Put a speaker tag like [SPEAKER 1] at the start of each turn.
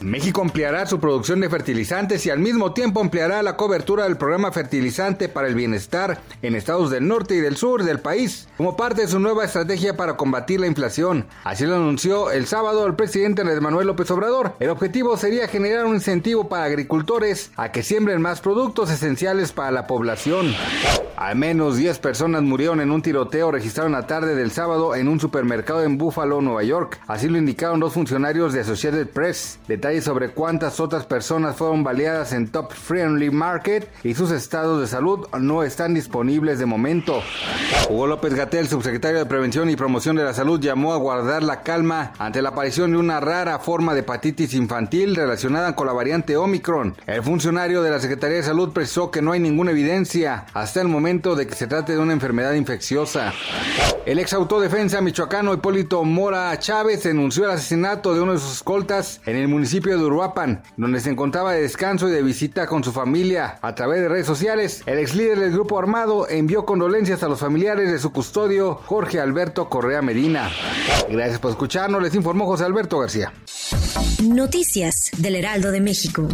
[SPEAKER 1] México ampliará su producción de fertilizantes y al mismo tiempo ampliará la cobertura del programa fertilizante para el bienestar en estados del norte y del sur del país, como parte de su nueva estrategia para combatir la inflación. Así lo anunció el sábado el presidente Andrés Manuel López Obrador. El objetivo sería generar un incentivo para agricultores a que siembren más productos esenciales para la población. Al menos 10 personas murieron en un tiroteo registrado en la tarde del sábado en un supermercado en Buffalo, Nueva York. Así lo indicaron dos funcionarios de Associated Press. Detalles sobre cuántas otras personas fueron baleadas en Top Friendly Market y sus estados de salud no están disponibles de momento. Hugo López Gatel, subsecretario de Prevención y Promoción de la Salud, llamó a guardar la calma ante la aparición de una rara forma de hepatitis infantil relacionada con la variante Omicron. El funcionario de la Secretaría de Salud precisó que no hay ninguna evidencia hasta el momento de que se trate de una enfermedad infecciosa. El ex autodefensa michoacano Hipólito Mora Chávez denunció el asesinato de uno de sus escoltas en el de Uruapan, donde se encontraba de descanso y de visita con su familia. A través de redes sociales, el ex líder del grupo armado envió condolencias a los familiares de su custodio, Jorge Alberto Correa Medina. Gracias por escucharnos, les informó José Alberto García.
[SPEAKER 2] Noticias del Heraldo de México.